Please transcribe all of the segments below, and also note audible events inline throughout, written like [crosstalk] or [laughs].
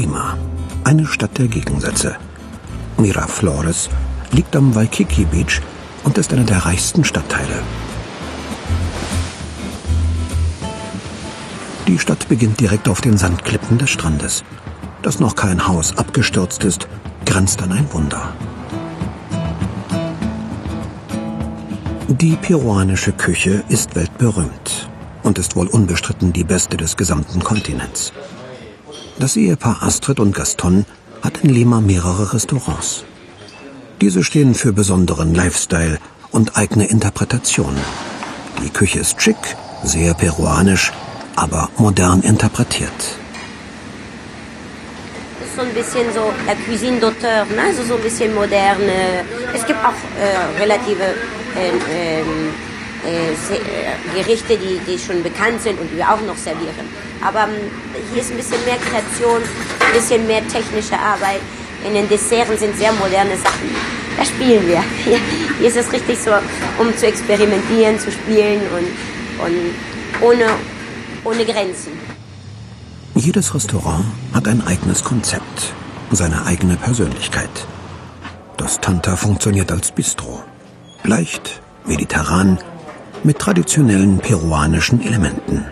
Lima, eine Stadt der Gegensätze. Miraflores liegt am Waikiki Beach und ist einer der reichsten Stadtteile. Die Stadt beginnt direkt auf den Sandklippen des Strandes. Dass noch kein Haus abgestürzt ist, grenzt an ein Wunder. Die peruanische Küche ist weltberühmt und ist wohl unbestritten die beste des gesamten Kontinents. Das Ehepaar Astrid und Gaston hat in Lima mehrere Restaurants. Diese stehen für besonderen Lifestyle und eigene Interpretation. Die Küche ist schick, sehr peruanisch, aber modern interpretiert. Das ist so ein bisschen so la Cuisine d'auteur, ne? also so ein bisschen moderne. Es gibt auch äh, relative äh, äh, äh, Gerichte, die, die schon bekannt sind und die wir auch noch servieren. Aber ähm, hier ist ein bisschen mehr Kreation, ein bisschen mehr technische Arbeit. In den Desserts sind sehr moderne Sachen. Da spielen wir. [laughs] Hier, hier ist es richtig so, um zu experimentieren, zu spielen und, und ohne, ohne Grenzen. Jedes Restaurant hat ein eigenes Konzept, seine eigene Persönlichkeit. Das Tanta funktioniert als Bistro. Leicht, mediterran, mit traditionellen peruanischen Elementen.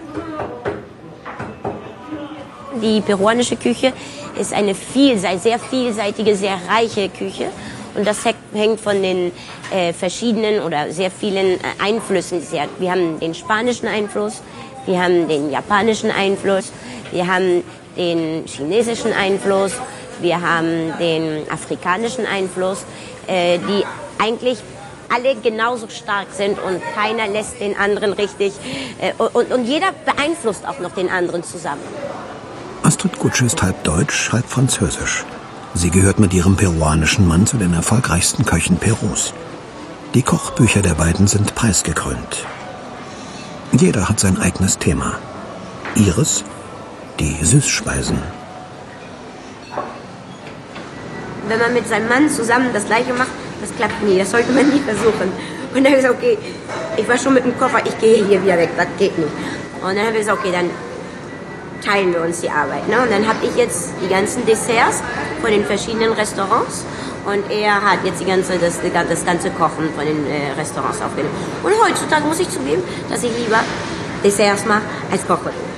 Die peruanische Küche ist eine vielseitige, sehr vielseitige, sehr reiche Küche. Und das hängt von den äh, verschiedenen oder sehr vielen äh, Einflüssen. Wir haben den spanischen Einfluss, wir haben den japanischen Einfluss, wir haben den chinesischen Einfluss, wir haben den afrikanischen Einfluss, äh, die eigentlich alle genauso stark sind und keiner lässt den anderen richtig. Äh, und, und jeder beeinflusst auch noch den anderen zusammen. Astrid Gutsche ist halb deutsch, halb französisch. Sie gehört mit ihrem peruanischen Mann zu den erfolgreichsten Köchen Perus. Die Kochbücher der beiden sind preisgekrönt. Jeder hat sein eigenes Thema. Ihres die Süßspeisen. Wenn man mit seinem Mann zusammen das Gleiche macht, das klappt nie, das sollte man nie versuchen. Und dann habe ich gesagt, okay, ich war schon mit dem Koffer, ich gehe hier wieder weg, das geht nicht. Und dann habe ich gesagt, okay, dann teilen wir uns die Arbeit. Ne? Und dann habe ich jetzt die ganzen Desserts von den verschiedenen Restaurants und er hat jetzt die ganze, das, das ganze Kochen von den äh, Restaurants aufgenommen. Und heutzutage muss ich zugeben, dass ich lieber Desserts mache als Kochen.